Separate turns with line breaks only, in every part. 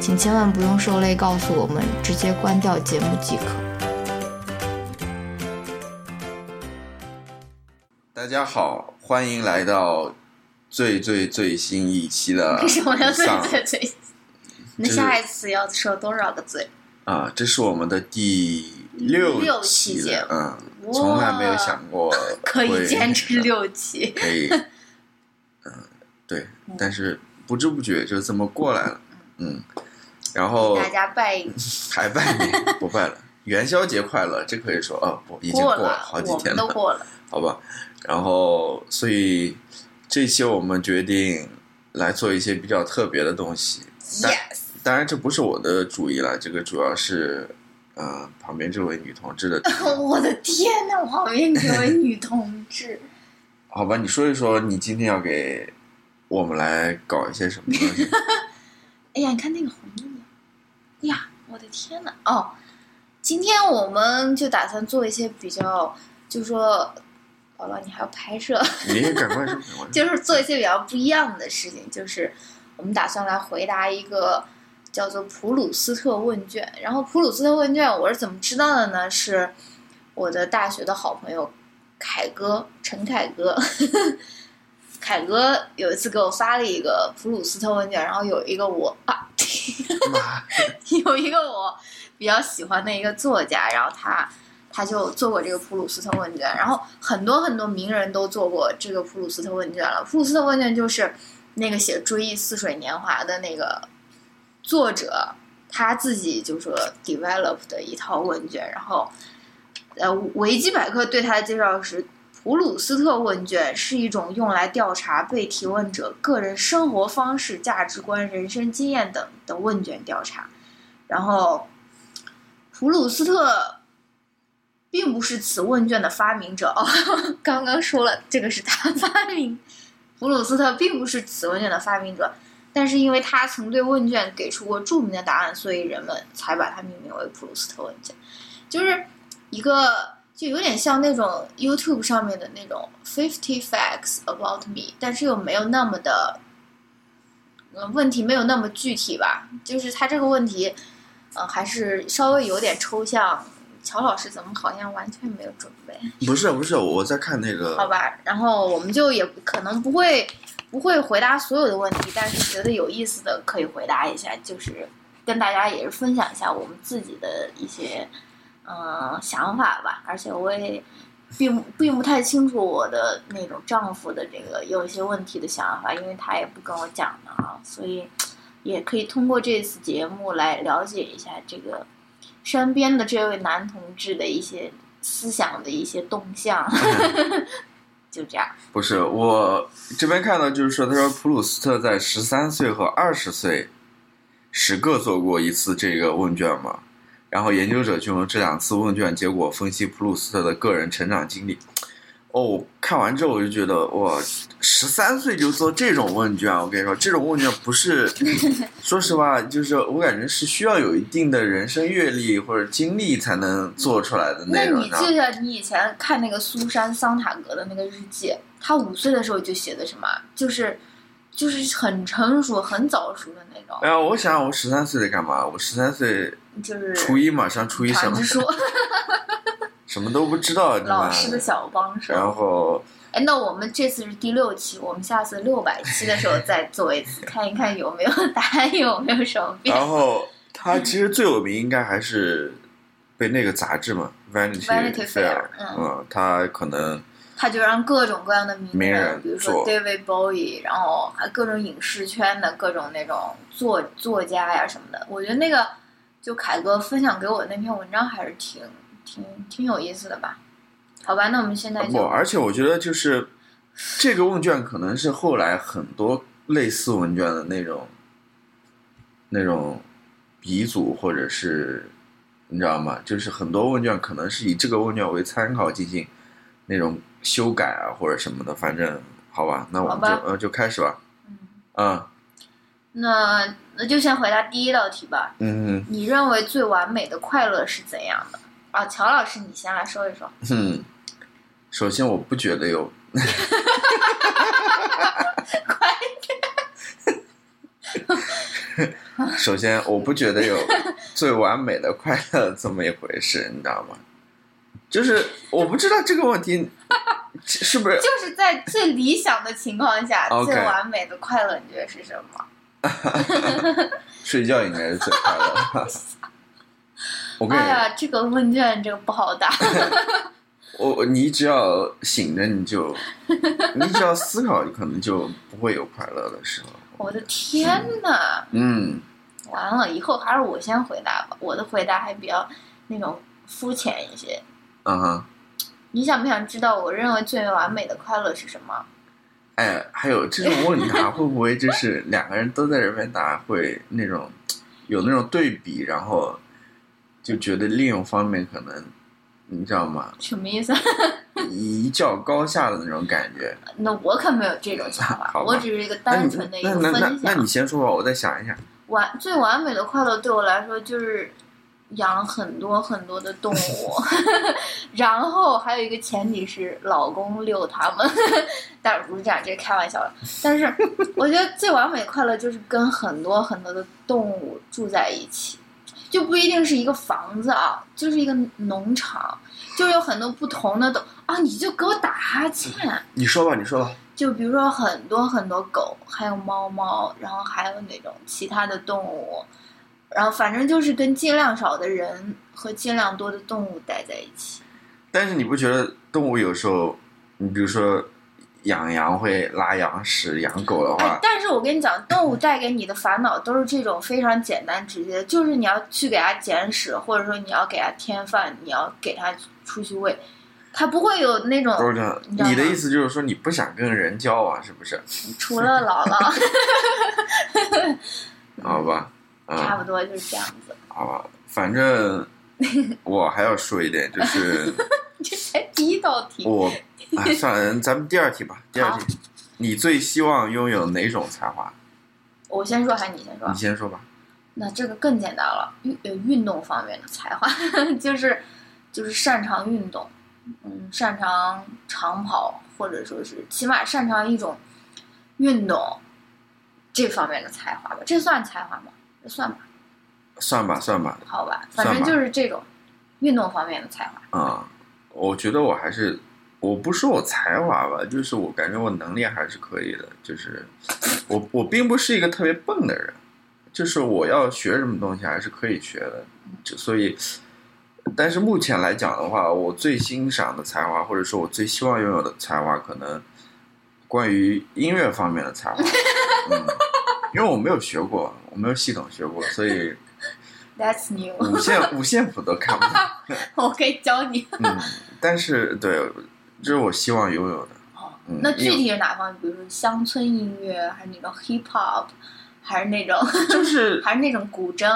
请千万不用受累告诉我们，直接关掉节目即可。
大家好，欢迎来到最最最新一期的
为什么要最最最？那下一次要说多少个罪？
啊，这是我们的第六
六期
期
节
目，嗯，从来没有想过
可以坚持六期。
可以，嗯，对，但是不知不觉就这么过来了，嗯，然后
大家拜
还拜年不拜了，元宵节快乐，这可以说啊，不，已经
过
了好几天了，
们都过了。
好吧，然后所以这期我们决定来做一些比较特别的东西，但
Yes，
当然这不是我的主意了，这个主要是，呃，旁边这位女同志的，
我的天呐，旁边这位女同志，
好吧，你说一说你今天要给我们来搞一些什么东西？
哎呀，你看那个红的呀！我的天呐！哦，今天我们就打算做一些比较，就说，宝宝你还要拍摄，
你赶快 说，快说
就是做一些比较不一样的事情，就是我们打算来回答一个叫做普鲁斯特问卷。然后普鲁斯特问卷我是怎么知道的呢？是我的大学的好朋友凯哥陈凯哥，凯哥有一次给我发了一个普鲁斯特问卷，然后有一个我啊，
妈
有一个我比较喜欢的一个作家，然后他他就做过这个普鲁斯特问卷，然后很多很多名人都做过这个普鲁斯特问卷了。普鲁斯特问卷就是那个写《追忆似水年华》的那个作者他自己就说 develop 的一套问卷，然后呃维基百科对他的介绍是。普鲁斯特问卷是一种用来调查被提问者个人生活方式、价值观、人生经验等的问卷调查。然后，普鲁斯特并不是此问卷的发明者哦，刚刚说了这个是他发明。普鲁斯特并不是此问卷的发明者，但是因为他曾对问卷给出过著名的答案，所以人们才把它命名为普鲁斯特问卷，就是一个。就有点像那种 YouTube 上面的那种 Fifty Facts About Me，但是又没有那么的，呃，问题没有那么具体吧。就是他这个问题，呃，还是稍微有点抽象。乔老师怎么好像完全没有准备？
不是不是，我在看那个，
好吧，然后我们就也可能不会不会回答所有的问题，但是觉得有意思的可以回答一下，就是跟大家也是分享一下我们自己的一些。嗯，想法吧，而且我也并并不太清楚我的那种丈夫的这个有一些问题的想法，因为他也不跟我讲的啊，所以也可以通过这次节目来了解一下这个身边的这位男同志的一些思想的一些动向，就这样。
不是我这边看到，就是说，他说普鲁斯特在十三岁和二十岁时各做过一次这个问卷嘛。然后研究者就用这两次问卷结果分析普鲁斯特的个人成长经历。哦，看完之后我就觉得哇，十三岁就做这种问卷，我跟你说，这种问卷不是，说实话，就是我感觉是需要有一定的人生阅历或者经历才能做出来的
那
内容。
你记得你以前看那个苏珊·桑塔格的那个日记，她五岁的时候就写的什么？就是就是很成熟、很早熟的那种。
哎呀，我想我十三岁在干嘛？我十三岁
就是
初一嘛，上初一什么 什么都不知道，
老师的小帮手。
然后，
哎，那我们这次是第六期，我们下次六百期的时候再 做一次，看一看有没有答案有没有什么变。
然后他其实最有名应该还是被那个杂志嘛，Vanity
Fair，嗯
嗯，他可能
他就让各种各样的名
名人
比如说 David Bowie，然后还各种影视圈的各种那种作作家呀什么的。我觉得那个就凯哥分享给我的那篇文章还是挺挺挺有意思的吧？好吧，那我们现在
不，
就
而且我觉得就是这个问卷可能是后来很多类似问卷的那种那种鼻祖，或者是你知道吗？就是很多问卷可能是以这个问卷为参考进行那种修改啊或者什么的，反正好吧，那我们就呃就开始吧，
嗯，
嗯
那那就先回答第一道题吧。
嗯
你认为最完美的快乐是怎样的？啊，乔老师，你先来说一说。
嗯，首先我不觉得有，快点 首先我不觉得有最完美的快乐这么一回事，你知道吗？就是我不知道这个问题是不是
就是在最理想的情况下最完美的快乐，你觉得是什么？
睡觉应该是最快乐的。我跟你
哎呀，这个问卷这个不好答。
我我你只要醒着，你就你只要思考，可能就不会有快乐的时候。
我的天呐，
嗯，
完了，以后还是我先回答吧。我的回答还比较那种肤浅一些。
嗯哼，
你想不想知道我认为最完美的快乐是什么？
哎，还有这种问答 会不会就是两个人都在这边答，会那种有那种对比，然后就觉得另一方面可能你知道吗？
什么意思？
一较高下的那种感觉。
那我可没有这种想法，我只是一个单纯的一
那
个分
那那那你。先说吧，我再想一想。
完最完美的快乐对我来说就是养很多很多的动物，然后还有一个前提是老公遛它们，当然不是这样，这是开玩笑的。但是我觉得最完美的快乐就是跟很多很多的动物住在一起，就不一定是一个房子啊，就是一个农场，就有很多不同的动啊，你就给我打哈欠。
你说吧，你说吧。
就比如说很多很多狗，还有猫猫，然后还有那种其他的动物，然后反正就是跟尽量少的人和尽量多的动物待在一起。
但是你不觉得动物有时候，你比如说养羊会拉羊屎，养狗的
哎
话，，
但是我跟你讲，动物带给你的烦恼都是这种非常简单直接的，就是你要去给它捡屎，或者说你要给它添饭，你要给它出去喂，它不会有那种。你
的意思就是说你不想跟人交往，是不是？
除了姥姥，
好吧，嗯，
差不多就是这样子。
啊，反正我还要说一点，就是
这才第一道题，
我，哎，算了，咱们第二题吧。第二题，你最希望拥有哪种才华？
我先说还是你先说
你？先说吧。
那这个更简单了，运呃运动方面的才华，就是就是擅长运动，嗯，擅长长跑，或者说是起码擅长一种运动这方面的才华吧，这算才华吗？这算吧，
算吧，算吧，
好吧反正就是这种运动方面的才华。
啊、我觉得我还是，我不说我才华吧，就是我感觉我能力还是可以的，就是我我并不是一个特别笨的人，就是我要学什么东西还是可以学的，就所以，但是目前来讲的话，我最欣赏的才华，或者说我最希望拥有的才华，可能关于音乐方面的才华，嗯，因为我没有学过，我没有系统学过，所以
That's new，
五线五线谱都看不懂。
我可以教你。
嗯，但是对，这是我希望拥有的。
哦
嗯，
那具体是哪方面？比如说乡村音乐，还是那种 hip hop，还是那种
就是
还是那种古筝？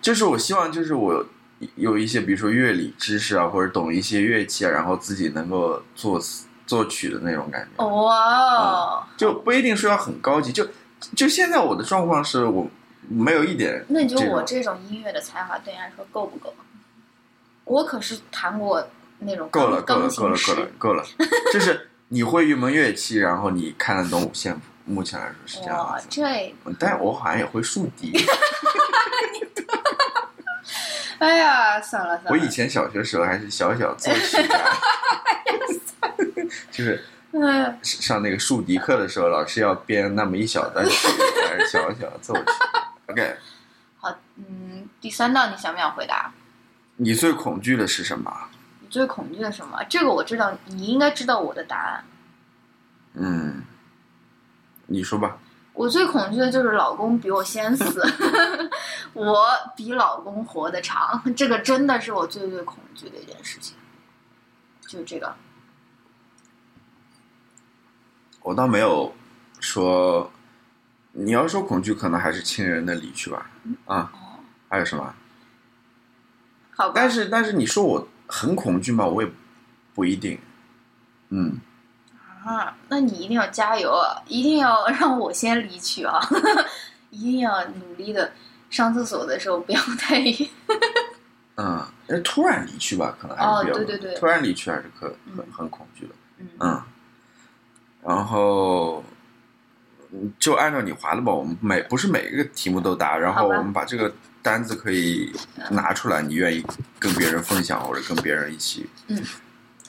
就是我希望就是我有一些比如说乐理知识啊，或者懂一些乐器啊，然后自己能够作词作曲的那种感觉，
哇哦，
就不一定说要很高级。就就现在我的状况是我没有一点
那你觉得我这种音乐的才华对你来说够不够？我可是弹过那种
够了，够了，够了，够了，够了。就是你会一门乐器，然后你看得懂五线谱，目前来说是这样
哇，
子。
这
但我好像也会竖笛。
哎呀，算了算了，
我以前小学时候还是小小作曲家，就是
嗯，
上那个竖笛课的时候，老师要编那么一小段曲，还是小小奏曲。OK，
好，嗯，第三道你想不想回答？
你最恐惧的是什么？
你最恐惧的什么？这个我知道，你应该知道我的答案。
嗯，你说吧。
我最恐惧的就是老公比我先死，我比老公活得长，这个真的是我最最恐惧的一件事情。就这个，
我倒没有说，你要说恐惧，可能还是亲人的离去吧。啊，
哦，
还有什么？
好。
但是但是你说我很恐惧吗？我也不一定。嗯，
啊，那你一定要加油啊！一定要 让我先离去啊！一定要努力的上厕所的时候不要太远。
嗯，那突然离去吧，可能还
哦
是比较、
对对对
突然离去还是可
嗯
很很恐惧的。
嗯
嗯，然后嗯就按照你划的吧，我们每不是每一个题目都答，然后我们把这个单子可以拿出来，你愿意跟别人分享或者跟别人一起。
嗯。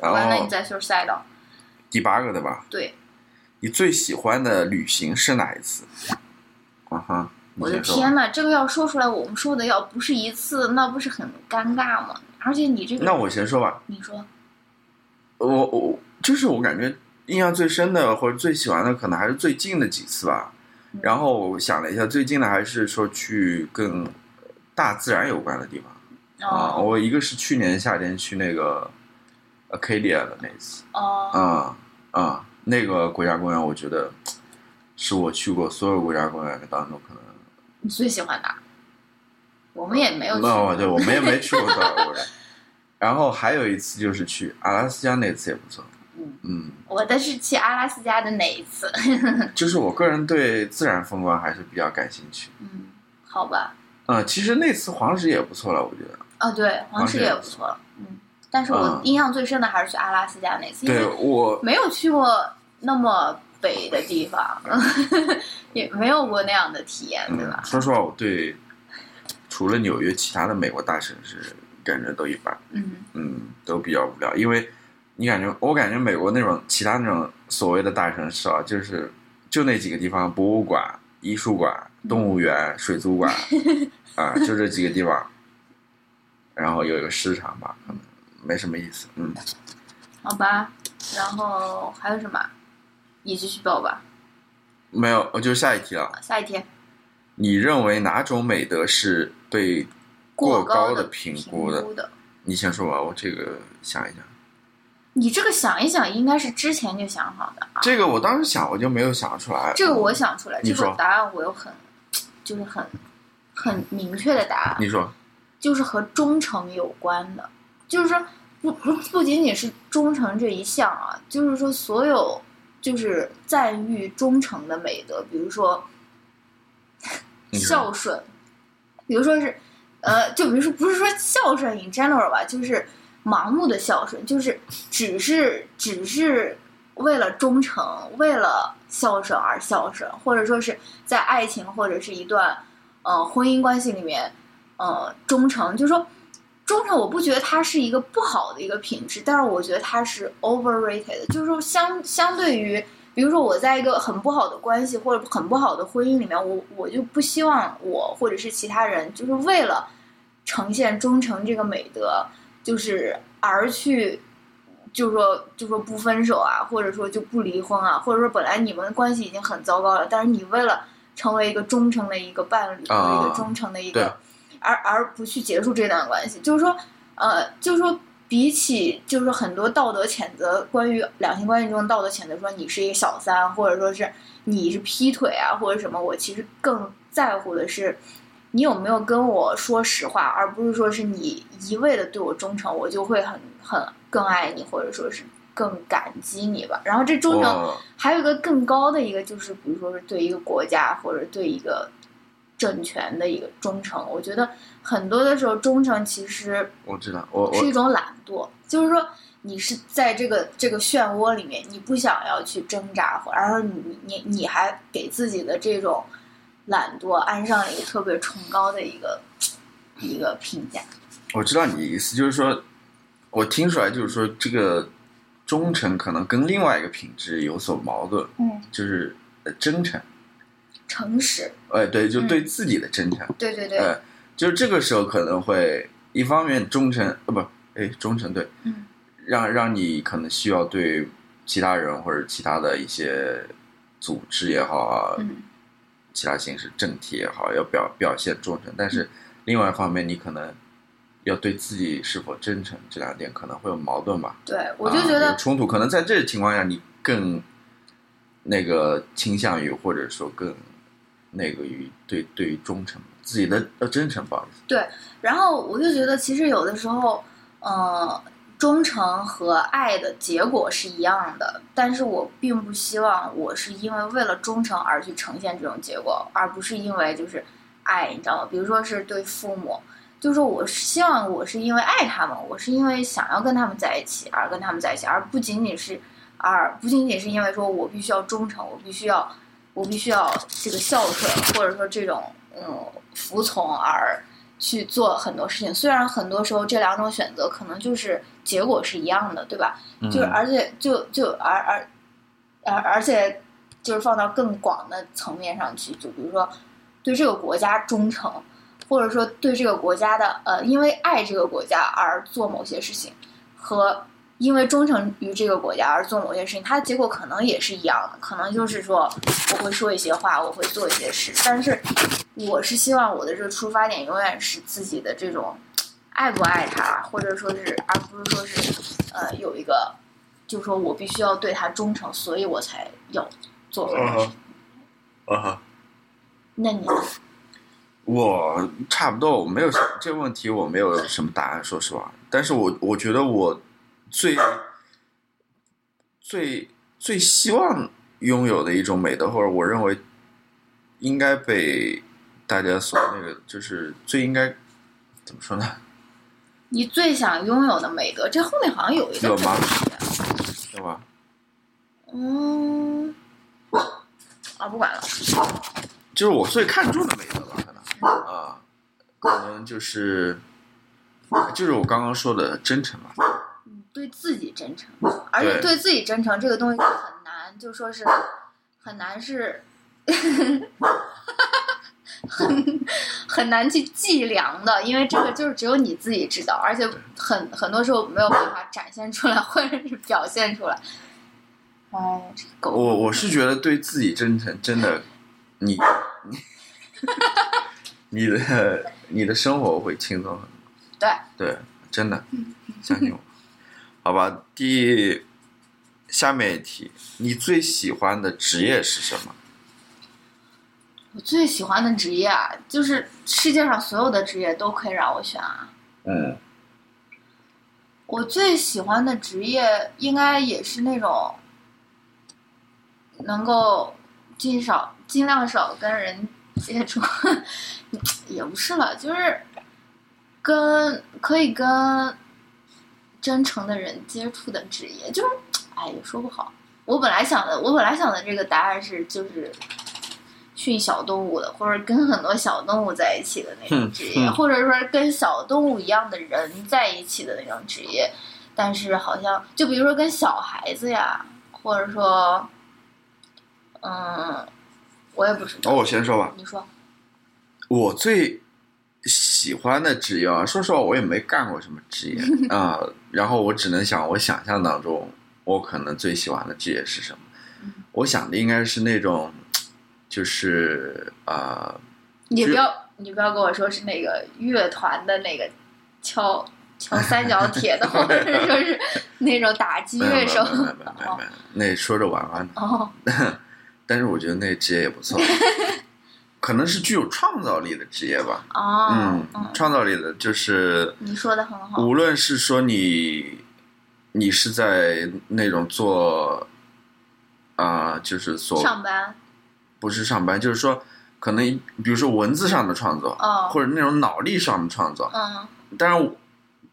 然后
完了你再说赛道。
第八个的吧，
对，
你最喜欢的旅行是哪一次？啊哈，
我的天呐，这个要说出来，我们说的要不是一次，那不是很尴尬吗？而且你这个，
那我先说吧，
你说，
我我就是我感觉印象最深的或者最喜欢的，可能还是最近的几次吧。
嗯
然后我想了一下，最近的还是说去跟大自然有关的地方啊。
哦
我一个是去年夏天去那个 Acadia 的那次，
哦，
啊啊，那个国家公园，我觉得是我去过所有国家公园当中可能。
你最喜欢的？我们也没有去
那
过。
我对我们也没去过多少个国家。然后还有一次就是去阿拉斯加那次也不错，
嗯
嗯，
我的是去阿拉斯加的那一次。
就是我个人对自然风光还是比较感兴趣。
嗯，好吧。
嗯，其实那次黄石也不错了，我觉得。
哦，对，黄石也不错了。嗯，但是我
嗯
印象最深的还是去阿拉斯加那次，因为
我，
没有去过那么北的地方，也没有过那样的体验，对
嗯
吧，？
说实话，我对除了纽约，其他的美国大城市感觉都一般，
嗯
嗯，都比较无聊。因为你感觉，我感觉美国那种其他那种所谓的大城市啊，就是就那几个地方，博物馆、艺术馆、动物园、水族馆，啊，就这几个地方，然后有一个市场吧，可能没什么意思。嗯，
好吧。然后还有什么？你继续报吧。
没有，我就下一题了。
下一题，
你认为哪种美德是被过
高
的
评
评估的？
的。
你先说吧，我这个想一想。
你这个想一想，应该是之前就想好的啊。
这个我当时想，我就没有想出来。
这个我想出来，这个答案我有很，就是很很明确的答案，
你说，
就是和忠诚有关的，就是说不不不仅仅是忠诚这一项啊，就是说所有就是赞誉忠诚的美德，比如说
说
孝顺，比如说是呃，就比如说不是说孝顺 in general 吧，就是盲目的孝顺，就是只是只是为了忠诚，为了孝顺而孝顺，或者说是在爱情或者是一段呃婚姻关系里面，呃忠诚，就是说忠诚，我不觉得它是一个不好的一个品质，但是我觉得它是 overrated，就是说相相对于。比如说我在一个很不好的关系或者很不好的婚姻里面，我我就不希望我或者是其他人就是为了呈现忠诚这个美德，就是而去就说就说不分手啊，或者说就不离婚啊，或者说本来你们关系已经很糟糕了，但是你为了成为一个忠诚的一个伴侣，一个忠诚的一个，而而不去结束这段关系，就是说，呃，就是说。比起就是说很多道德谴责，关于两性关系中的道德谴责，说你是一个小三，或者说是你是劈腿啊，或者什么，我其实更在乎的是你有没有跟我说实话，而不是说是你一味的对我忠诚，我就会很很更爱你，或者说是更感激你吧。然后这忠诚还有一个更高的一个，就是比如说是对一个国家或者对一个政权的一个忠诚。我觉得很多的时候，忠诚其实
我知道，我我
是一种懒惰，就是说你是在这个这个漩涡里面，你不想要去挣扎，然后你你你还给自己的这种懒惰安上了一个特别崇高的一个一个评价。
我知道你的意思，就是说，我听出来就是说，这个忠诚可能跟另外一个品质有所矛盾，
嗯，
就是呃真诚。
诚实，
哎，对，就
嗯
对自己的真诚。
对对对，
呃，就是这个时候可能会一方面忠诚呃不哎忠诚对，
嗯。
让让你可能需要对其他人或者其他的一些组织也好啊，
嗯
其他形式政体也好，要表表现忠诚，但是另外一方面，你可能要对自己是否真诚，这两点可能会有矛盾吧。
对，我就
啊
觉得
有冲突，可能在这情况下，你更那个倾向于，或者说更那个于对对于忠诚，自己的呃真诚，不好意思，
然后我就觉得，其实有的时候，呃，忠诚和爱的结果是一样的，但是我并不希望我是因为为了忠诚而去呈现这种结果，而不是因为就是爱，你知道吗？比如说是对父母，就是我希望我是因为爱他们，我是因为想要跟他们在一起而跟他们在一起，而不仅仅是，而不仅仅是因为说我必须要忠诚，我必须要，我必须要这个孝顺，或者说这种嗯服从而。去做很多事情，虽然很多时候这两种选择可能就是结果是一样的，对吧？就是
嗯
而且就就而而而而且就是放到更广的层面上去，就比如说对这个国家忠诚，或者说对这个国家的呃，因为爱这个国家而做某些事情，和因为忠诚于这个国家而做某些事情，它的结果可能也是一样的，可能就是说我会说一些话，我会做一些事，但是我是希望我的这个出发点永远是自己的这种爱不爱他，或者说是而不是说是呃有一个，就是说我必须要对他忠诚，所以我才要做很多事。
啊哈，
那你呢？
我差不多，我没有这个问题，我没有什么答案，说实话。但是我我觉得我最最最希望拥有的一种美德，或者我认为应该被大家所那个，就是最应该怎么说呢？
你最想拥有的美德，这后面好像有一个
有吗
正题
对吧？
嗯，啊，不管了。
就是我最看重的美德吧，可能啊，可能就是就是我刚刚说的真诚吧。
嗯，对自己真诚，而且
对
对自己真诚这个东西很难，就说是很难是 很很难去计量的，因为这个就是只有你自己知道，而且很很多时候没有办法展现出来或者是表现出来。哦，这个狗，
我我是觉得对自己真诚，真的，你你 你的你的生活会轻松很多。
对
对，真的，相信我。好吧，第下面一题，你最喜欢的职业是什么？
我最喜欢的职业啊，就是世界上所有的职业都可以让我选啊。
嗯
我最喜欢的职业应该也是那种能够尽少尽量少跟人接触，也不是了，就是跟可以跟真诚的人接触的职业，就是哎也说不好。我本来想的，我本来想的这个答案是就是训小动物的，或者跟很多小动物在一起的那种职业，
嗯嗯
或者说跟小动物一样的人在一起的那种职业。但是好像就比如说跟小孩子呀，或者说，嗯，我也不知道。
哦，我先说吧，
你说，
我最喜欢的职业啊，说实话，我也没干过什么职业 啊、然后我只能想，我想象当中，我可能最喜欢的职业是什么？
嗯
我想的应该是那种，就是啊、
你不要你不要跟我说是那个乐团的那个敲敲三角铁的，或者是说是那种打击乐手。
没有没有没有没有，那说着玩玩的，
哦，
但是我觉得那职业也不错，可能是具有创造力的职业吧。
哦，
嗯
嗯，，
创造力的就是
你说的很好。
无论是说你，你是在那种做，啊、就是所
上班，
不是上班，就是说可能比如说文字上的创作，
哦，
或者那种脑力上的创作。
嗯
当然，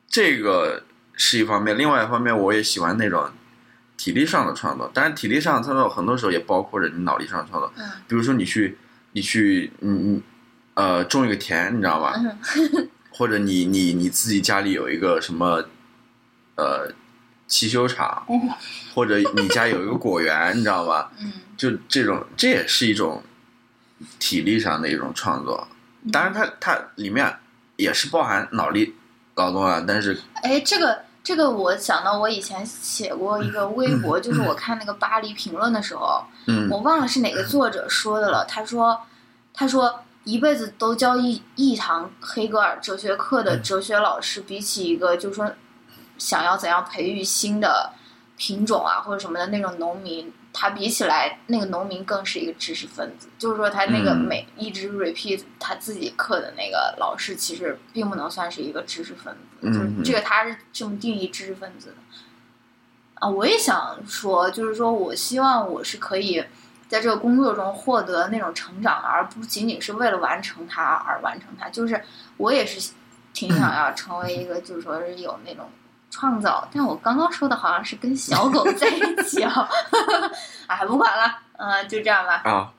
这个是一方面，另外一方面我也喜欢那种体力上的创作。当然，体力上的创作很多时候也包括着你脑力上的创作，
嗯
比如说你去你去嗯嗯呃种一个田，你知道吗？
嗯
或者你你你自己家里有一个什么呃汽修厂，
嗯
或者你家有一个果园，你知道吗？
嗯，
就这种，这也是一种体力上的一种创作。当然它，它里面也是包含脑力劳动啊，但是
哎，这个这个，我想到我以前写过一个微博，就是我看那个巴黎评论的时候，
嗯
我忘了是哪个作者说的了。他说，他说一辈子都教一一堂黑格尔哲学课的哲学老师，比起一个就是说想要怎样培育新的品种啊或者什么的那种农民，他比起来，那个农民更是一个知识分子。就是说，他那个
嗯
每一直 repeat 他自己课的那个老师，其实并不能算是一个知识分子。
嗯
就是这个他是这么定义知识分子的。啊，我也想说，就是说我希望我是可以在这个工作中获得那种成长，而不仅仅是为了完成它而完成它。就是我也是挺想 要成为一个，就是说是有那种创造。但我刚刚说的好像是跟小狗在一起啊，哎，不管了，嗯、就这样吧。
啊，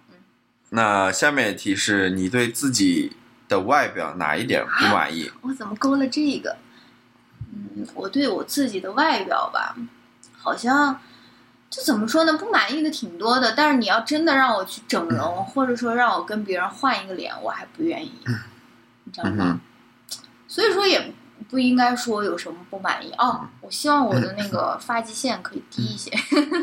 那下面一题是你对自己的外表哪一点不满意？
我怎么勾了这个？嗯，我对我自己的外表吧，好像就怎么说呢，不满意的挺多的。但是你要真的让我去整容，或者说让我跟别人换一个脸，我还不愿意，你知道吗？
嗯，
所以说也不应该说有什么不满意哦。我希望我的那个发际线可以低一些，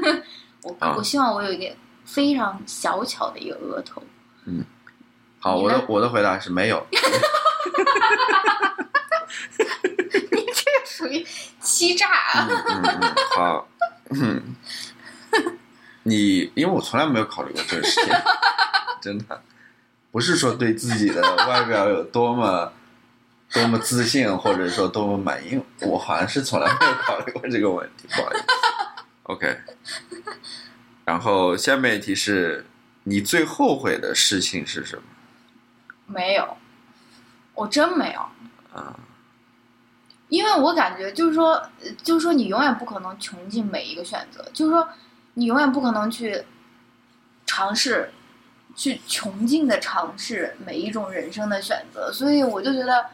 我
啊
我希望我有一个非常小巧的一个额头。嗯好，
我的我的回答是没有。
你这个属于欺诈啊！
嗯嗯嗯，好，嗯，你因为我从来没有考虑过这个事情，真的，不是说对自己的外表有多么多么自信，或者说多么满意，我好像是从来没有考虑过这个问题，不好意思。OK，然后下面一题是你最后悔的事情是什么？
没有，我真没有。
啊，
因为我感觉就是说，呃就是说你永远不可能穷尽每一个选择，就是说你永远不可能去尝试，去穷尽的尝试每一种人生的选择，所以我就觉得，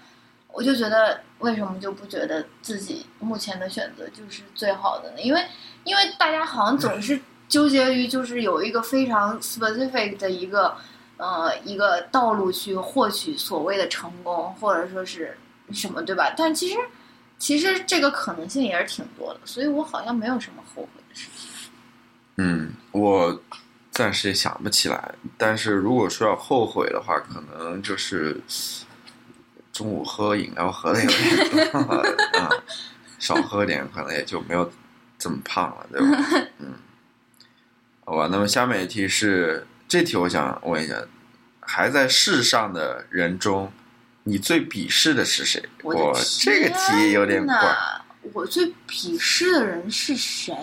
我就觉得为什么就不觉得自己目前的选择就是最好的呢？因为因为大家好像总是 纠结于就是有一个非常 specific 的一个呃一个道路去获取所谓的成功，或者说是什么，对吧？但其实其实这个可能性也是挺多的，所以我好像没有什么后悔的事情。
嗯，我暂时也想不起来，但是如果说要后悔的话，可能就是中午喝饮料喝的有点多啊，少喝点可能也就没有这么胖了，对吧？嗯，好吧，那么下面一题是这题，我想问一下，还在世上的人中，你最鄙视的是谁？
我
我这个题有点怪，
我最鄙视的人是谁？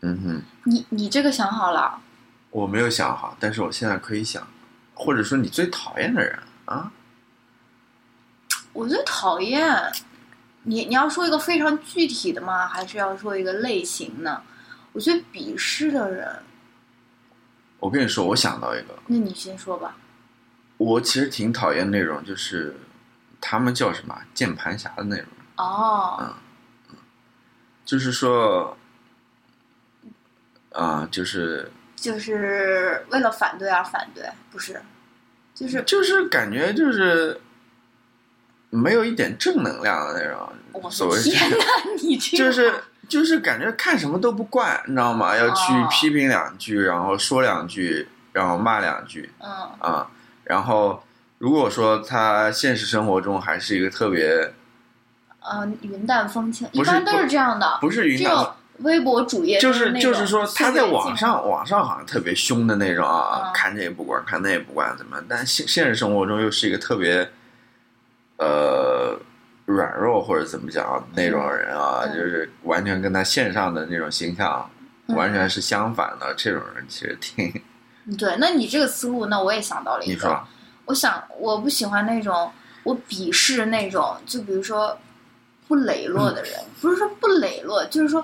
嗯哼。
你你这个想好了？
我没有想好，但是我现在可以想，或者说你最讨厌的人啊？
我最讨厌你，你要说一个非常具体的吗？还是要说一个类型呢？我最鄙视的人，
我跟你说，我想到一个，
那你先说吧。
我其实挺讨厌那种，就是他们叫什么键盘侠的那种，
哦，
就是说，啊、就是
就是为了反对而反对，不是？就是
就是感觉就是没有一点正能量的那
我
种，所
的
谓
天哪，你这
就是就是感觉看什么都不惯，你知道吗？要去
哦
批评两句，然后说两句，然后骂两句，
嗯
啊，然后如果说他现实生活中还是一个特别
呃云淡风轻，一般都是这样的。
不是云淡，
只有微博主页
就是就是说他在网上网上好像特别凶的那种啊，
嗯
看这也不管，看那也不管，怎么？但现现实生活中又是一个特别呃软弱或者怎么讲那种人啊，
嗯
就是完全跟他线上的那种形象
嗯
完全是相反的。这种人其实挺，
对，那你这个思路，那我也想到了一个。
你说
我想，我不喜欢那种，我鄙视那种，就比如说不磊落的人，不是说不磊落，就是说，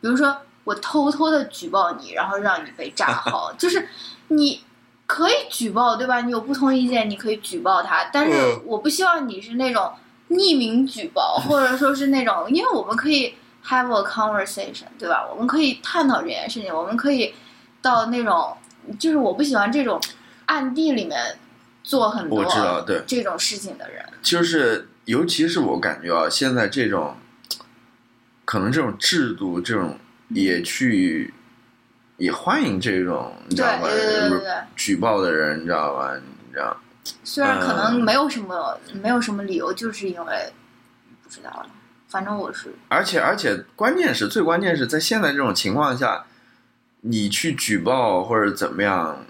比如说我偷偷的举报你，然后让你被炸号，就是你可以举报，对吧？你有不同意见，你可以举报他，但是
嗯
我不希望你是那种匿名举报，或者说是那种，因为我们可以 have a conversation，对吧？我们可以探讨这件事情，我们可以到那种，就是我不喜欢这种暗地里面做很多
我知道对
这种事情的人。
就是尤其是我感觉啊，现在这种可能这种制度，这种也去也欢迎这种，你知道吧？
对对对对对。
举报的人，你知道吧？你知道，
虽然可能没有什么、没有什么理由，就是因为不知道了。反正我是，
而且而且关键是最关键是在现在这种情况下，你去举报或者怎么样，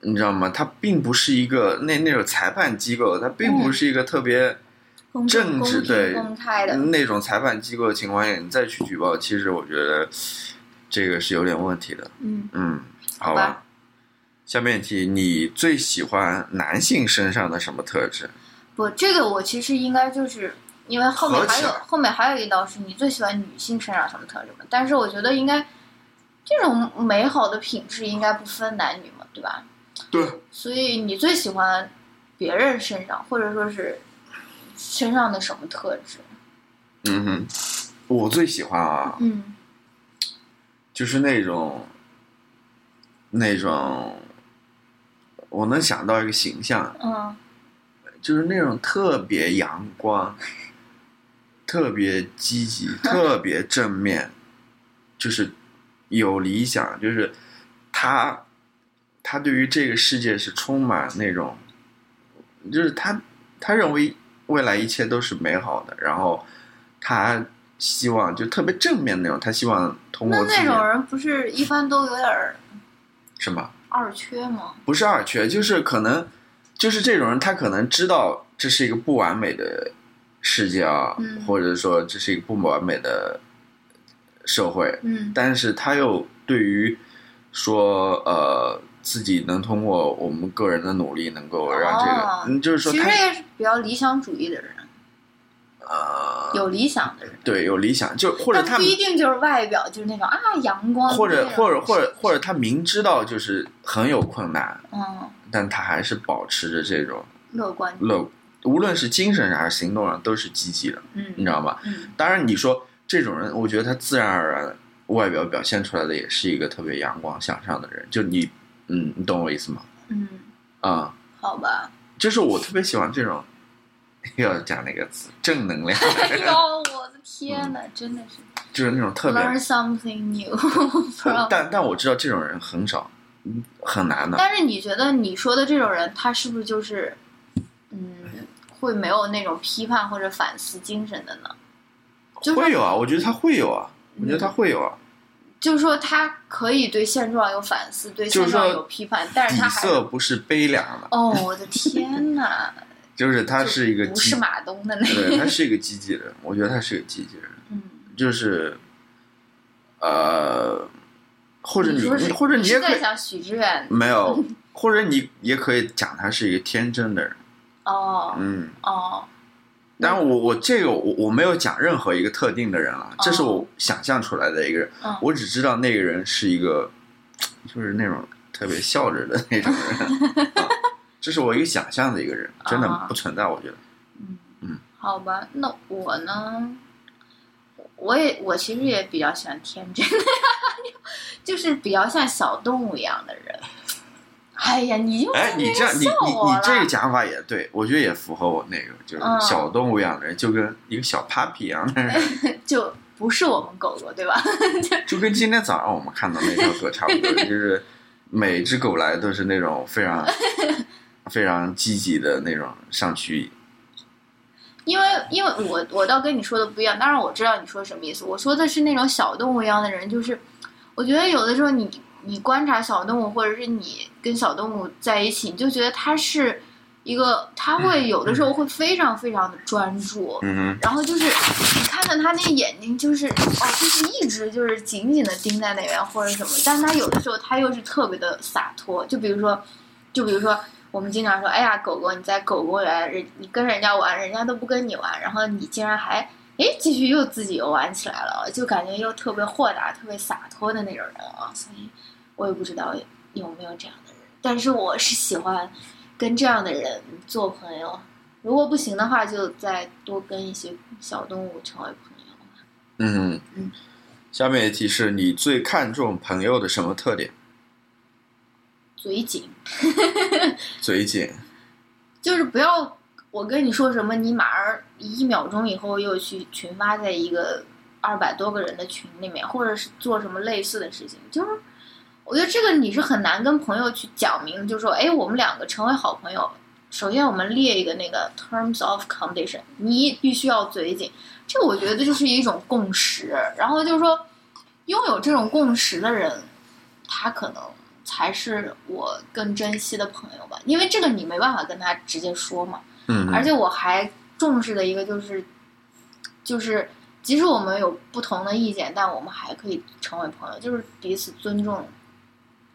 你知道吗？它并不是一个那那种裁判机构，它并不是一个特别
公
正
公平
直对
公开的。
那种裁判机构的情况下，你再去举报，其实我觉得这个是有点问题的。
嗯，
嗯，好
好吧
下面一题，你最喜欢男性身上的什么特质？
不，这个我其实应该就是因为后面还有后面还有一道是你最喜欢女性身上什么特质嘛？但是我觉得应该这种美好的品质应该不分男女嘛，对吧？
对，
所以你最喜欢别人身上或者说是身上的什么特质？
嗯哼，我最喜欢啊，
嗯
就是那种那种，我能想到一个形象，
嗯。
就是那种特别阳光、特别积极、特别正面，就是有理想，就是他他对于这个世界是充满那种，就是他他认为未来一切都是美好的，然后他希望就特别正面那种，他希望通过自己
那种人不是一般都有点儿
什么？
二缺吗？
不是二缺，就是可能，就是这种人，他可能知道这是一个不完美的世界啊，
嗯
或者说这是一个不完美的社会，
嗯
但是他又对于说呃自己能通过我们个人的努力，能够让这个，
哦
嗯，就是说他
其实也是比较理想主义的人，
呃，
有理想的人。
对有理想，就或者他
不一定就是外表就是那种啊阳光，
或者或者或者或者他明知道就是很有困难，
嗯
但他还是保持着这种
乐观，
乐，无论是精神上还是行动上都是积极的。
嗯，
你知道吗？
嗯
当然，你说这种人，我觉得他自然而然外表表现出来的也是一个特别阳光向上的人。就你，嗯，你懂我意思吗？
嗯，
啊、
好吧。
就是我特别喜欢这种，要讲那个词，正能量
哎呦，我的 天呐，真的是
就是那种特别。
learn something new。
但但我知道这种人很少，嗯很难的。
但是你觉得你说的这种人，他是不是就是嗯会没有那种批判或者反思精神的呢？就是
会有啊，我觉得他会有啊，我觉得他会有啊。
就是说他可以对现状有反思，对现状有批判，但是他还
色不是悲凉的，
哦，我的天呐，
就是他是一个积
不是，马东的那
对，他，是一个机器人。我觉得他是一个机器人。
嗯，
就是，呃，或者你你或者你也可以
是在想许志远
没有，或者你也可以讲他是一个天真的人，
哦
嗯。
哦，
当然我，我这个我我没有讲任何一个特定的人啊，这是
哦
我想象出来的一个人，
嗯
我只知道那个人是一个，就是那种特别笑着的那种人，啊、这是我一个想象的一个人，真的
啊
不存在，我觉得。
嗯
嗯，
好吧，那我呢？我也我其实也比较喜欢天真，就是比较像小动物一样的人。哎呀，你就
哎，你这样，你你你这个讲法也对，我觉得也符合我那个，就是
嗯
小动物一样的人，就跟一个小 puppy 一样的人，
就不是我们狗狗对吧？
就跟今天早上我们看到那条狗差不多，就是每只狗来都是那种非常非常积极的那种上去，
因为因为我我倒跟你说的不一样，当然我知道你说什么意思。我说的是那种小动物一样的人，就是我觉得有的时候你你观察小动物，或者是你跟小动物在一起，你就觉得它是一个，它会有的时候会非常非常的专注，
嗯
然后就是你看到他那眼睛，就是哦，就是一直就是紧紧的盯在那边或者什么，但他有的时候他又是特别的洒脱，就比如说，就比如说我们经常说，哎呀，狗狗你在狗狗园，人你跟人家玩，人家都不跟你玩，然后你竟然还哎继续又自己又玩起来了，就感觉又特别豁达、特别洒脱的那种人啊，所以我也不知道有没有这样的人，但是我是喜欢跟这样的人做朋友。如果不行的话，就再多跟一些小动物成为朋友。
嗯
嗯。
下面一题是你最看重朋友的什么特点？
嘴紧，
嘴紧，
就是不要我跟你说什么，你马上一秒钟以后又去群发在一个二百多个人的群里面，或者是做什么类似的事情，就是我觉得这个你是很难跟朋友去讲明，就说哎，我们两个成为好朋友，首先我们列一个那个 terms of condition，你必须要嘴紧，这个我觉得就是一种共识，然后就是说拥有这种共识的人，他可能。才是我更珍惜的朋友吧，因为这个你没办法跟他直接说嘛。
嗯，
而且我还重视的一个就是，就是即使我们有不同的意见，但我们还可以成为朋友，就是彼此尊重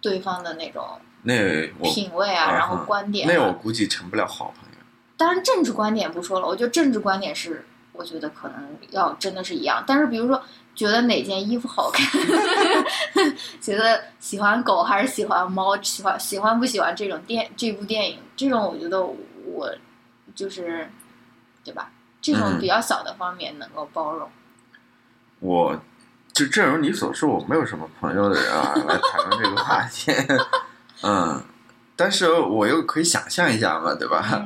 对方的那种
那
品味啊，然后观点。
那我估计成不了好朋友。
当然，政治观点不说了，我觉得政治观点是，我觉得可能要真的是一样。但是，比如说。觉得哪件衣服好看？觉得喜欢狗还是喜欢猫？喜欢喜欢不喜欢这种电这部电影？这种我觉得我就是，对吧？这种比较小的方面能够包容。
我就正如你所说，我没有什么朋友的人啊，来谈论这个话题。嗯，但是我又可以想象一下嘛，对吧？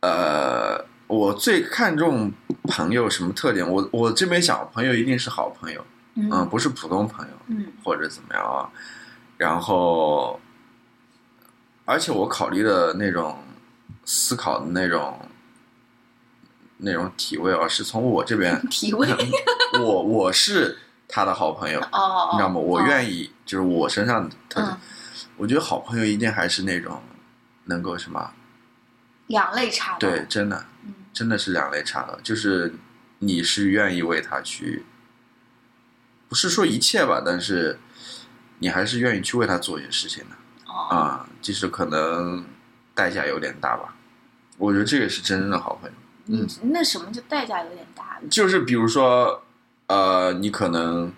呃。我最看重朋友什么特点？我我这边想，朋友一定是好朋友，嗯，不是普通朋友，
嗯，
或者怎么样啊？然后，而且我考虑的那种思考的那种那种体位啊，是从我这边
体位，
我我是他的好朋友，
哦，
你知道吗？我愿意，就是我身上的特点，我觉得好朋友一定还是那种能够什么
两肋插刀，
对，真的。真的是两肋插刀，就是你是愿意为他去，不是说一切吧，但是你还是愿意去为他做一些事情的啊，即使可能代价有点大吧。我觉得这个是真正的好朋友。
嗯，那什么叫代价有点大？
就是比如说，呃，你可能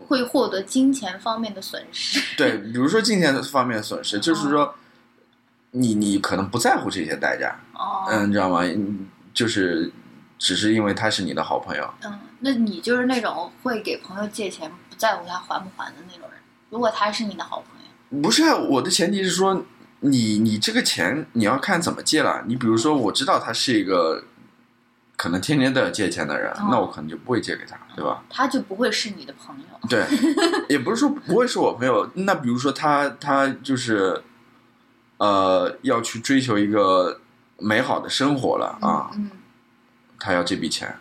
会获得金钱方面的损失。
对，比如说金钱方面的损失，就是说。你你可能不在乎这些代价，嗯，你知道吗？就是只是因为他是你的好朋友。
嗯，那你就是那种会给朋友借钱不在乎他还不还的那种人。如果他是你的好朋友，
不是我的前提是说，你你这个钱你要看怎么借了。你比如说，我知道他是一个可能天天都要借钱的人，那我可能就不会借给他，对吧？
他就不会是你的朋友。
对，也不是说不会是我朋友。那比如说他他就是。呃，要去追求一个美好的生活了啊！他要这笔钱，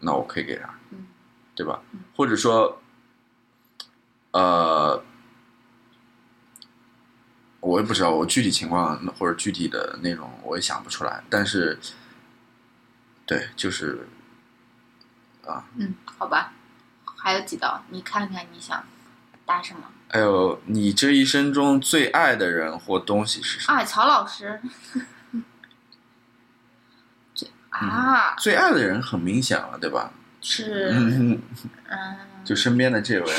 那我可以给他，嗯对吧？或者说，呃，我也不知道我具体情况或者具体的内容，我也想不出来。但是，对，就是啊，
嗯，好吧，还有几道，你看看你想答什么？
还有，你这一生中最爱的人或东西是什么？
爱曹老师。最啊，
最爱的人很明显了，对吧？
是。嗯。
就身边的这位，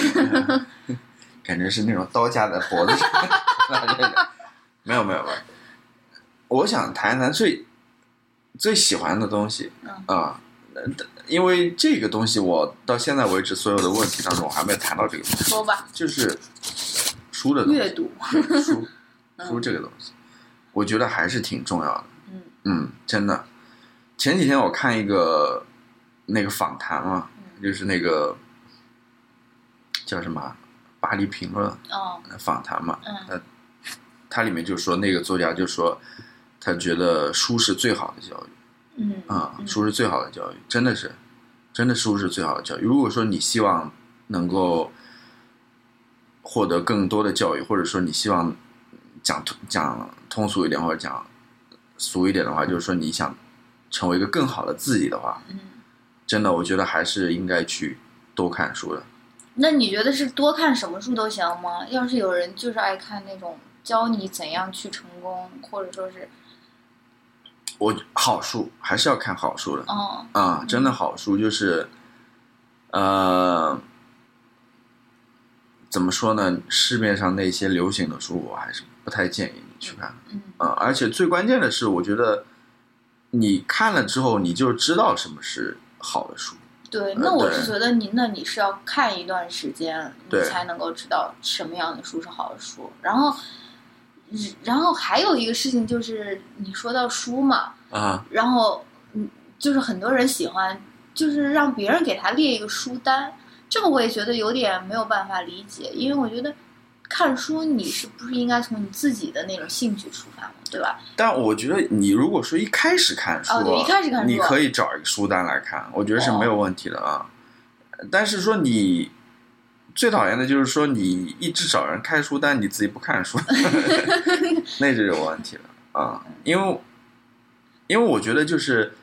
感觉是那种刀架在脖子上。没有没有没有，我想谈一谈最最喜欢的东西啊。因为这个东西，我到现在为止所有的问题当中，我还没有谈到这个。
说吧。
就是书的
阅读。
书，书这个东西，我觉得还是挺重要的。
嗯。
嗯，真的。前几天我看一个那个访谈嘛，就是那个叫什么《巴黎评论》
哦，
访谈嘛。嗯。他他里面就说，那个作家就说，他觉得书是最好的教育。
嗯
啊，书是最好的教育，真的是，真的书是最好的教育。如果说你希望能够获得更多的教育，或者说你希望讲讲通俗一点，或者讲俗一点的话，就是说你想成为一个更好的自己的话，
嗯，
真的，我觉得还是应该去多看书的。
那你觉得是多看什么书都行吗？要是有人就是爱看那种教你怎样去成功，或者说是。
我好书还是要看好书的
哦
啊，真的好书就是，呃，怎么说呢？市面上那些流行的书，我还是不太建议你去看。
嗯
啊，而且最关键的是，我觉得你看了之后，你就知道什么是好的书。
对，那我是觉得你，那你是要看一段时间，你才能够知道什么样的书是好的书。然后。然后还有一个事情就是你说到书嘛，
啊，
然后嗯，就是很多人喜欢，就是让别人给他列一个书单，这个我也觉得有点没有办法理解，因为我觉得看书你是不是应该从你自己的那种兴趣出发嘛，对吧？
但我觉得你如果说一开始看书，
哦对一开始看书
你可以找一个书单来看，我觉得是没有问题的啊。但是说你最讨厌的就是说你一直找人开书单，你自己不看书，那就有问题了啊。因为因为我觉得就是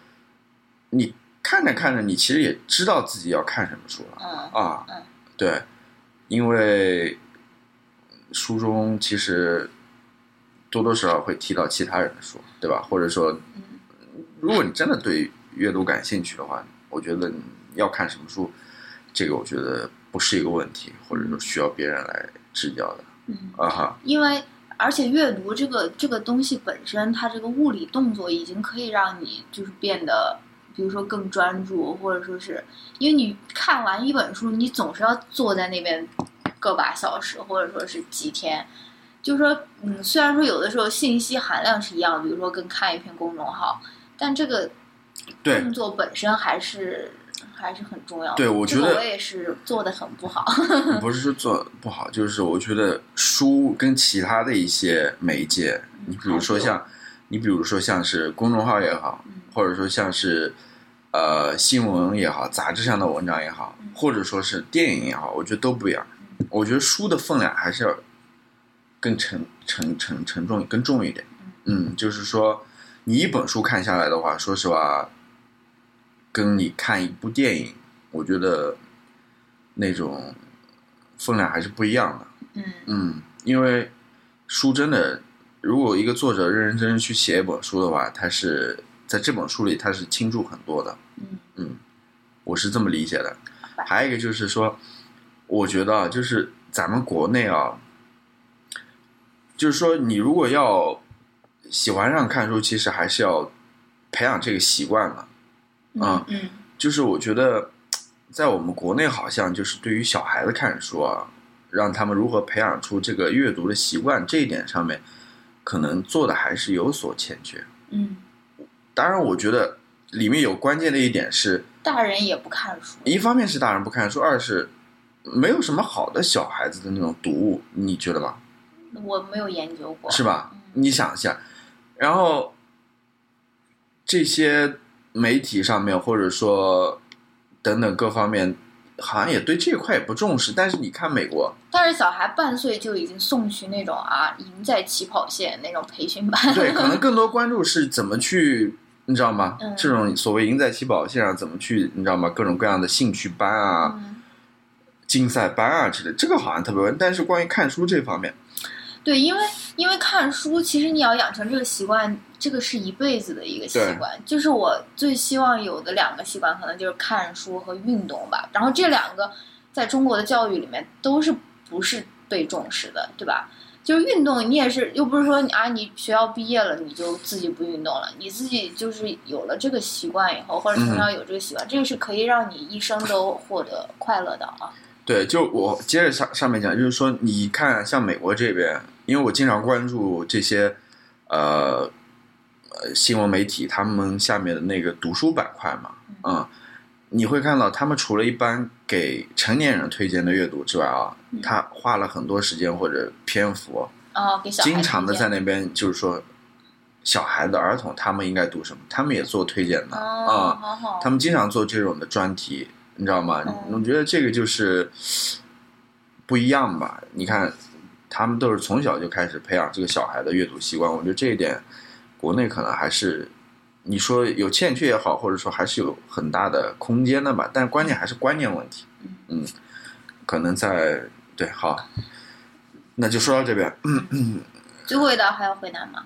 你看着看着，你其实也知道自己要看什么书了。
嗯
啊
嗯，
对，因为书中其实多多少少会提到其他人的书，对吧？或者说，
嗯
如果你真的对阅读感兴趣的话，我觉得你要看什么书，这个我觉得不是一个问题，或者说需要别人来指教的
嗯，
啊哈。
因为而且阅读这个这个东西本身，它这个物理动作已经可以让你就是变得，比如说更专注，或者说是因为你看完一本书，你总是要坐在那边个把小时，或者说是几天。就是说，嗯，虽然说有的时候信息含量是一样，比如说跟看一篇公众号，但这个
对
动作本身还是还是很重要的。
对我觉得
这个我也是做的很不好。
不是说做不好，就是我觉得书跟其他的一些媒介，你比如说像，你比如说像是公众号也好，
嗯
或者说像是呃新闻也好，杂志上的文章也好
嗯，
或者说是电影也好，我觉得都不一样。我觉得书的分量还是要更沉沉沉沉重更重一点。嗯，就是说你一本书看下来的话，说实话，跟你看一部电影，我觉得那种分量还是不一样的。
嗯
嗯，因为书真的，如果一个作者认认真真去写一本书的话，他是在这本书里他是倾注很多的。
嗯
嗯，我是这么理解的。还有一个就是说，我觉得啊，就是咱们国内啊，就是说你如果要喜欢上看书，其实还是要培养这个习惯的。
嗯嗯
就是我觉得，在我们国内好像就是对于小孩子看书啊，让他们如何培养出这个阅读的习惯这一点上面，可能做的还是有所欠缺。
嗯，
当然，我觉得里面有关键的一点是，
大人也不看书。
一方面是大人不看书，二是没有什么好的小孩子的那种读物，你觉得吧？
我没有研究过。
是吧
嗯？
你想一下，然后这些媒体上面或者说等等各方面，好像也对这块也不重视。但是你看美国，
但是小孩半岁就已经送去那种啊，赢在起跑线那种培训班。
对，可能 更多关注是怎么去，你知道吗？
嗯
这种所谓赢在起跑线上怎么去，你知道吗？各种各样的兴趣班啊、
嗯，
竞赛班啊之类，这个好像特别问。但是关于看书这方面，
对，因为因为看书，其实你要养成这个习惯，这个是一辈子的一个习惯。就是我最希望有的两个习惯，可能就是看书和运动吧。然后这两个在中国的教育里面都是不是被重视的，对吧？就是运动，你也是又不是说你啊，你学校毕业了你就自己不运动了，你自己就是有了这个习惯以后，或者从小有这个习惯，这个是可以让你一生都获得快乐的啊。
对，就我接着上上面讲，就是说，你看像美国这边，因为我经常关注这些呃呃新闻媒体，他们下面的那个读书板块嘛，嗯，你会看到他们除了一般给成年人推荐的阅读之外啊，
嗯
他花了很多时间或者篇幅，
啊，给小孩
经常的在那边就是说，小孩的儿童他们应该读什么，他们也做推荐的啊。他们经常做这种的专题，你知道吗？
嗯
我觉得这个就是不一样吧。你看，他们都是从小就开始培养这个小孩的阅读习惯，我觉得这一点国内可能还是你说有欠缺也好，或者说还是有很大的空间的吧。但关键还是观念问题。嗯，可能在对好，那就说到这边。
最后一道还要回答吗？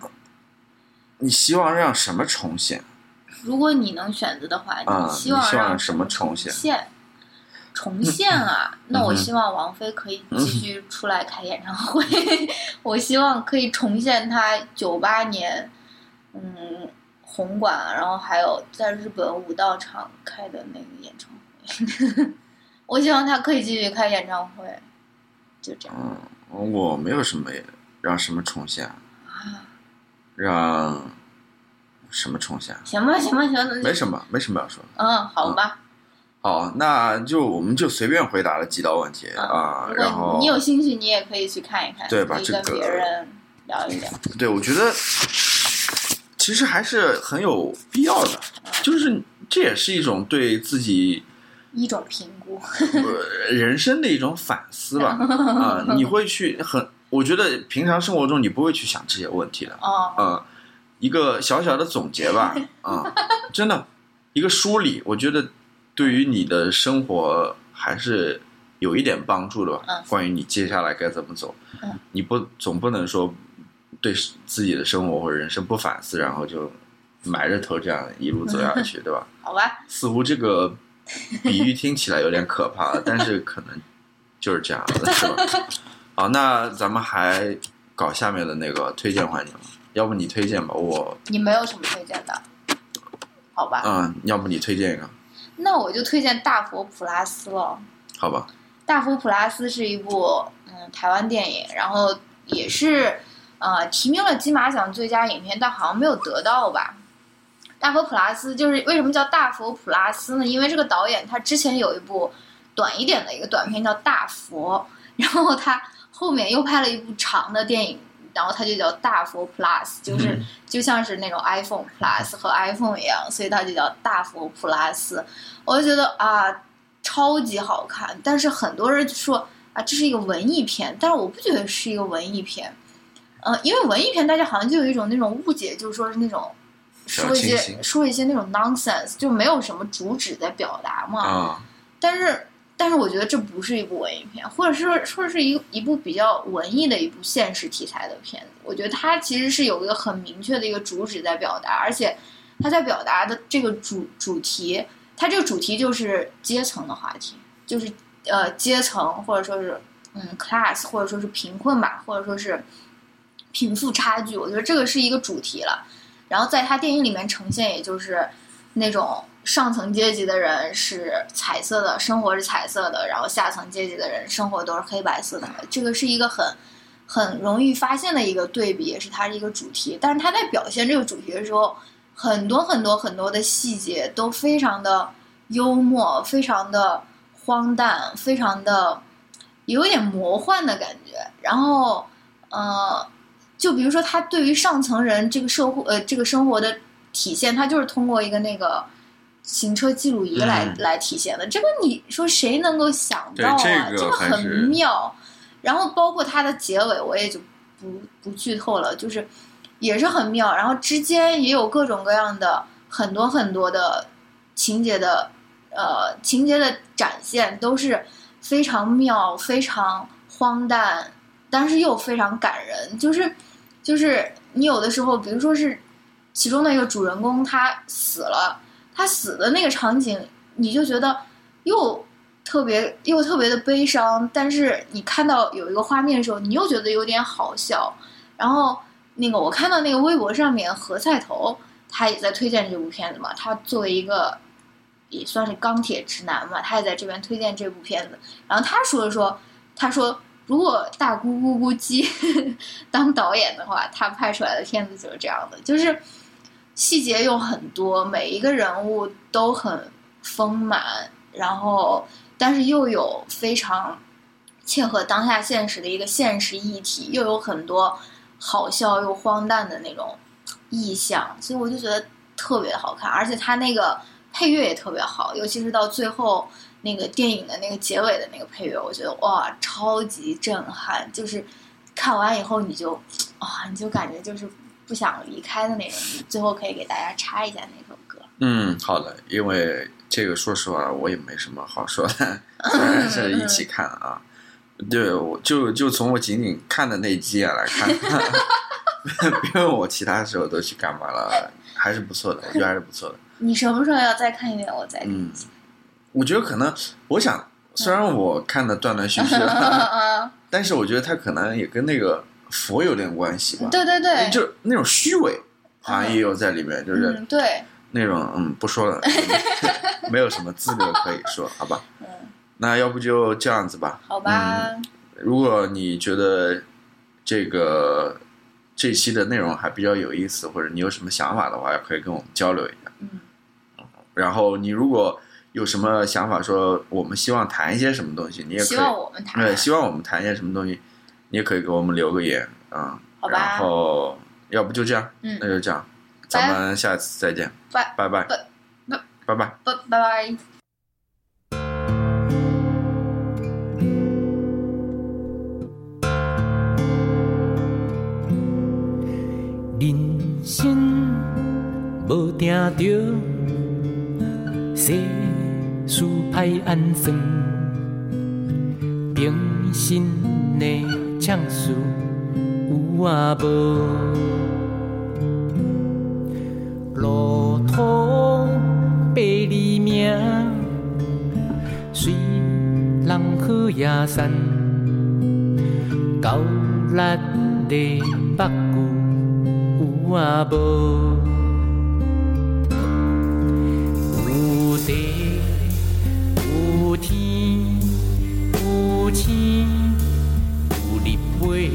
你希望让什么重现？
如果你能选择的话，
啊
希望
你希望
让
什么
重
重现
现？重现啊！那我希望王菲可以继续出来开演唱会，我希望可以重现她九八年，嗯，红馆，然后还有在日本武道场开的那个演唱会。我希望她可以继续开演唱会，就这样。
嗯，我没有什么让什么重现啊。让什么冲下？
行吧，行吧，行吧，
没什么，没什么要说的。
嗯，好吧。
好，那就我们就随便回答了几道问题啊，然后
你有兴趣，你也可以去看一看，
对把
可以跟
这个
别人聊一聊。
对我觉得其实还是很有必要的，就是这也是一种对自己
一种评估，
呃人生的一种反思吧。啊、你会去很，我觉得平常生活中你不会去想这些问题的。
哦，
嗯，一个小小的总结吧，啊、真的，一个梳理，我觉得对于你的生活还是有一点帮助的吧。
嗯
关于你接下来该怎么走，
嗯
你不总不能说对自己的生活或者人生不反思，然后就埋着头这样一路走下去，对吧？
好吧，
似乎这个比喻听起来有点可怕，但是可能就是这样的，是吧？好，那咱们还搞下面的那个推荐环节吗？要不你推荐吧，我
你没有什么推荐的，好吧？
嗯，要不你推荐一个，
那我就推荐《大佛普拉斯》了。
好吧？
《大佛普拉斯》是一部嗯台湾电影，然后也是呃提名了金马奖最佳影片，但好像没有得到吧。大佛普拉斯就是为什么叫大佛普拉斯呢？因为这个导演他之前有一部短一点的一个短片叫《大佛》，然后他后面又拍了一部长的电影，然后它就叫大佛 Plus，就是、
嗯
就像是那种 iPhone Plus 和 iPhone 一样，所以它就叫大佛 Plus。我就觉得啊，超级好看，但是很多人就说啊，这是一个文艺片，但是我不觉得是一个文艺片。呃，因为文艺片大家好像就有一种那种误解，就是说是那种说一些说一些那种 nonsense，就没有什么主旨在表达嘛。
啊，
但是，但是我觉得这不是一部文艺片，或者是说是一一部比较文艺的一部现实题材的片子。我觉得它其实是有一个很明确的一个主旨在表达，而且它在表达的这个主主题，它这个主题就是阶层的话题，就是呃阶层或者说是嗯 class 或者说是贫困吧，或者说是贫富差距。我觉得这个是一个主题了。然后在他电影里面呈现，也就是那种上层阶级的人是彩色的，生活是彩色的，然后下层阶级的人生活都是黑白色的。这个是一个很很容易发现的一个对比，也是它的一个主题。但是他在表现这个主题的时候，很多很多很多的细节都非常的幽默，非常的荒诞，非常的有点魔幻的感觉。然后，呃，就比如说他对于上层人这个社会呃这个生活的体现，他就是通过一个那个行车记录仪来、
嗯
来体现的。这个你说谁能够想到啊？
这个
很妙。然后包括它的结尾，我也就不不剧透了，就是也是很妙。然后之间也有各种各样的很多很多的情节的呃情节的展现，都是非常妙、非常荒诞，但是又非常感人。就是就是你有的时候，比如说是其中的一个主人公他死了，他死的那个场景，你就觉得又特别又特别的悲伤，但是你看到有一个画面的时候，你又觉得有点好笑。然后那个我看到那个微博上面何菜头他也在推荐这部片子嘛，他作为一个也算是钢铁直男嘛，他也在这边推荐这部片子。然后他说了说，他说如果大咕咕咕鸡当导演的话，他拍出来的片子就是这样的，就是细节有很多，每一个人物都很丰满，然后但是又有非常切合当下现实的一个现实议题，又有很多好笑又荒诞的那种意象，所以我就觉得特别好看，而且它那个配乐也特别好，尤其是到最后那个电影的那个结尾的那个配乐，我觉得哇，超级震撼，就是看完以后你就啊，你就感觉就是不想离开的那种。最后可以给大家插一下那首歌。
嗯，好的，因为这个说实话我也没什么好说的，虽然是一起看啊。对，我就就从我仅仅看的那几眼来看，别问我其他时候都去干嘛了，还是不错的，我觉得还是不错的。
你什么时候要再看一遍？我再看
嗯，我觉得可能，我想，虽然我看的断断续续，
嗯
但是我觉得他可能也跟那个佛有点关系吧，
对对对，
就是那种虚伪，好像也有在里面，就是
嗯对，
那种嗯，不说了，没有什么资格可以说，好吧？
嗯，
那要不就这样子吧。
好吧，
如果你觉得这个这期的内容还比较有意思，或者你有什么想法的话，可以跟我们交流一下。
嗯，
然后你如果有什么想法，说我们希望谈一些什么东西，你也可以
希望我们谈。
对，希望我们谈一些什么东西，你也可以给我们留个言啊。
好吧
然后要不就这样，
嗯
那就这样，咱们下次再见，
拜
拜拜，
拜
拜拜。
拜拜拜。
人生无定着世事歹安算，平生的呛事有啊无？路途百里命，随人好也散，到力的目睭。有啊无？有地有天有星有日月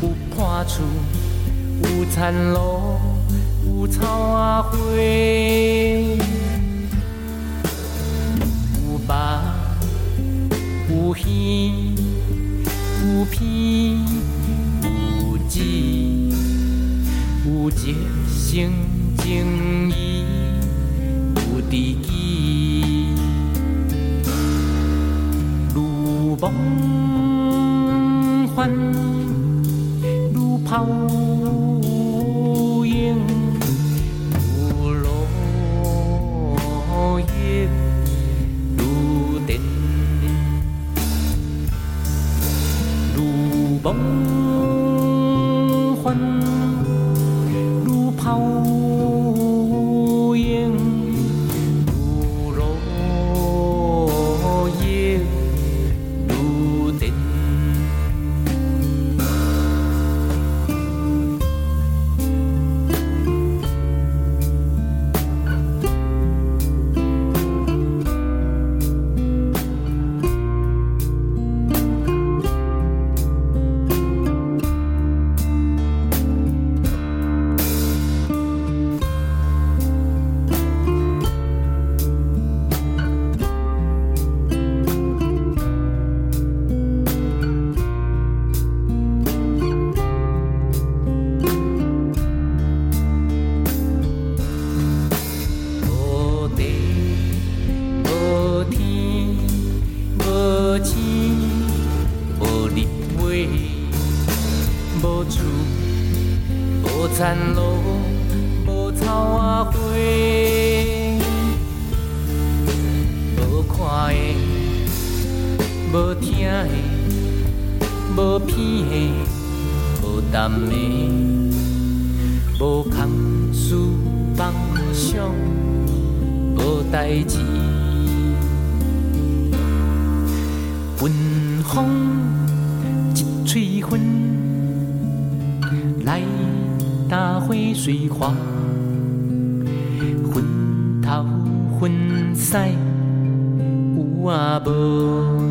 有破厝有田路有草啊花，有肉有鱼有片有籽。有一生情义，有知己，如梦幻，如泡影，如落叶，如电，如梦。春风一吹风，来打花水花，昏头昏腮？有啊无？